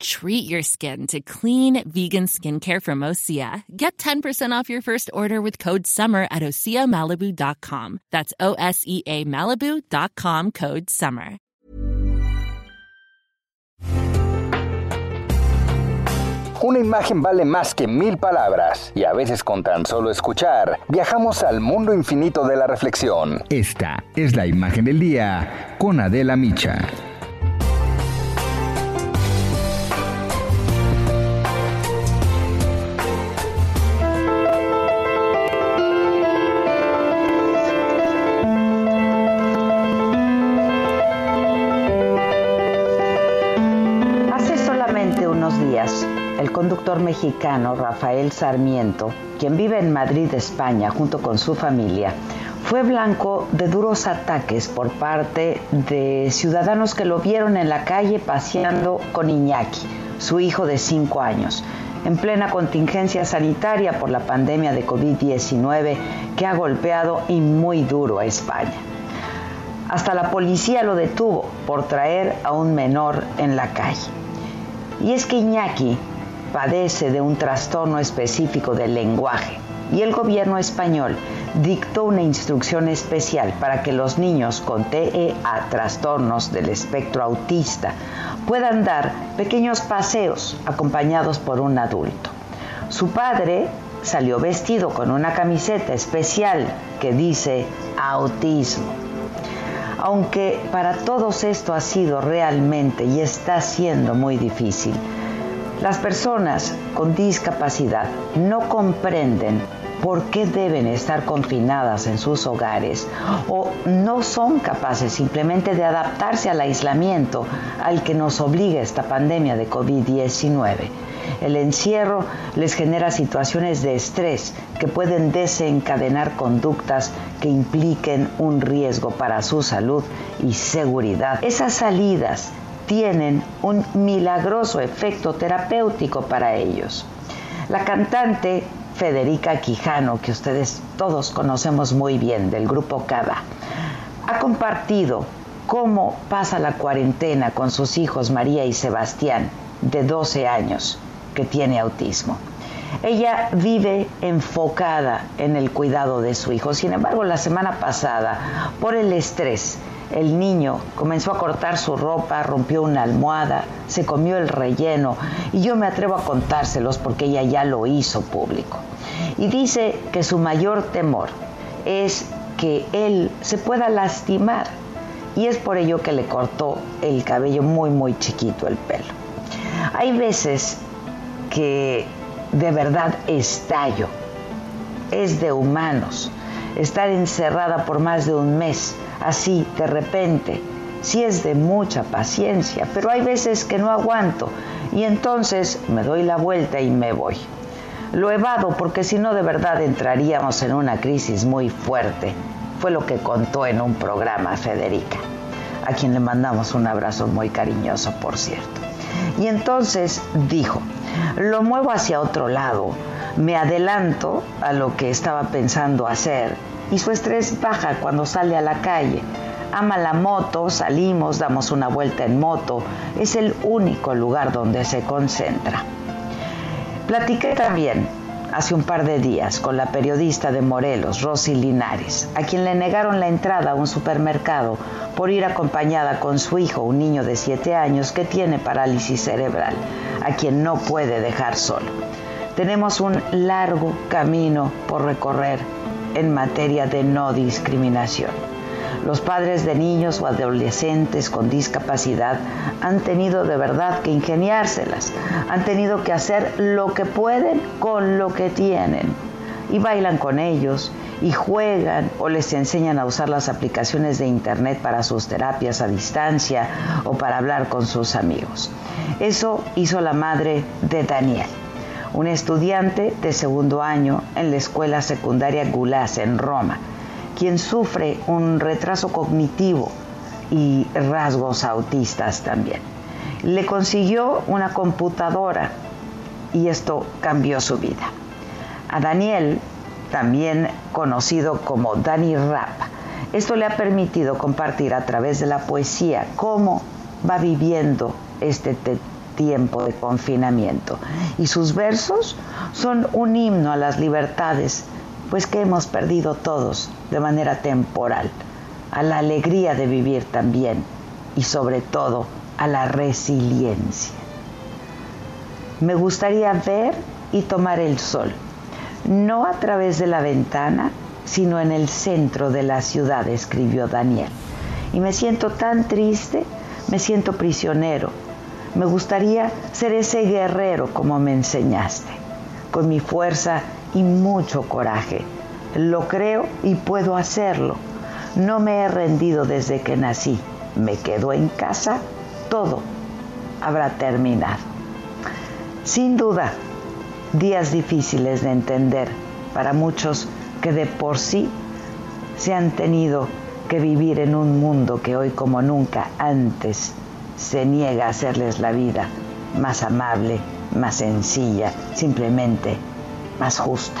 Treat your skin to clean vegan skincare from Osea. Get 10% off your first order with code SUMMER at OseaMalibu.com. That's O S E A Malibu.com code SUMMER. Una imagen vale más que mil palabras, y a veces con tan solo escuchar, viajamos al mundo infinito de la reflexión. Esta es la imagen del día con Adela Micha. El conductor mexicano Rafael Sarmiento, quien vive en Madrid, España, junto con su familia, fue blanco de duros ataques por parte de ciudadanos que lo vieron en la calle paseando con Iñaki, su hijo de 5 años, en plena contingencia sanitaria por la pandemia de COVID-19 que ha golpeado y muy duro a España. Hasta la policía lo detuvo por traer a un menor en la calle. Y es que Iñaki padece de un trastorno específico del lenguaje y el gobierno español dictó una instrucción especial para que los niños con TEA, trastornos del espectro autista, puedan dar pequeños paseos acompañados por un adulto. Su padre salió vestido con una camiseta especial que dice autismo. Aunque para todos esto ha sido realmente y está siendo muy difícil, las personas con discapacidad no comprenden por qué deben estar confinadas en sus hogares o no son capaces simplemente de adaptarse al aislamiento al que nos obliga esta pandemia de COVID-19. El encierro les genera situaciones de estrés que pueden desencadenar conductas que impliquen un riesgo para su salud y seguridad. Esas salidas tienen un milagroso efecto terapéutico para ellos. La cantante Federica Quijano, que ustedes todos conocemos muy bien del grupo Cada, ha compartido cómo pasa la cuarentena con sus hijos María y Sebastián, de 12 años, que tiene autismo. Ella vive enfocada en el cuidado de su hijo. Sin embargo, la semana pasada, por el estrés, el niño comenzó a cortar su ropa, rompió una almohada, se comió el relleno y yo me atrevo a contárselos porque ella ya lo hizo público. Y dice que su mayor temor es que él se pueda lastimar y es por ello que le cortó el cabello muy muy chiquito el pelo. Hay veces que de verdad estallo, es de humanos, estar encerrada por más de un mes así de repente. Sí es de mucha paciencia, pero hay veces que no aguanto y entonces me doy la vuelta y me voy. Lo evado porque si no de verdad entraríamos en una crisis muy fuerte. Fue lo que contó en un programa Federica, a quien le mandamos un abrazo muy cariñoso, por cierto. Y entonces dijo, lo muevo hacia otro lado, me adelanto a lo que estaba pensando hacer y su estrés baja cuando sale a la calle. Ama la moto, salimos, damos una vuelta en moto. Es el único lugar donde se concentra. Platiqué también hace un par de días con la periodista de Morelos, Rosy Linares, a quien le negaron la entrada a un supermercado por ir acompañada con su hijo, un niño de 7 años que tiene parálisis cerebral, a quien no puede dejar solo. Tenemos un largo camino por recorrer en materia de no discriminación. Los padres de niños o adolescentes con discapacidad han tenido de verdad que ingeniárselas, han tenido que hacer lo que pueden con lo que tienen. Y bailan con ellos, y juegan o les enseñan a usar las aplicaciones de Internet para sus terapias a distancia o para hablar con sus amigos. Eso hizo la madre de Daniel un estudiante de segundo año en la escuela secundaria Gulas en Roma, quien sufre un retraso cognitivo y rasgos autistas también. Le consiguió una computadora y esto cambió su vida. A Daniel, también conocido como Danny Rap, esto le ha permitido compartir a través de la poesía cómo va viviendo este tiempo de confinamiento. Y sus versos son un himno a las libertades, pues que hemos perdido todos de manera temporal, a la alegría de vivir también y sobre todo a la resiliencia. Me gustaría ver y tomar el sol, no a través de la ventana, sino en el centro de la ciudad, escribió Daniel. Y me siento tan triste, me siento prisionero. Me gustaría ser ese guerrero como me enseñaste, con mi fuerza y mucho coraje. Lo creo y puedo hacerlo. No me he rendido desde que nací. Me quedo en casa, todo habrá terminado. Sin duda, días difíciles de entender para muchos que de por sí se han tenido que vivir en un mundo que hoy como nunca antes se niega a hacerles la vida más amable, más sencilla, simplemente más justa.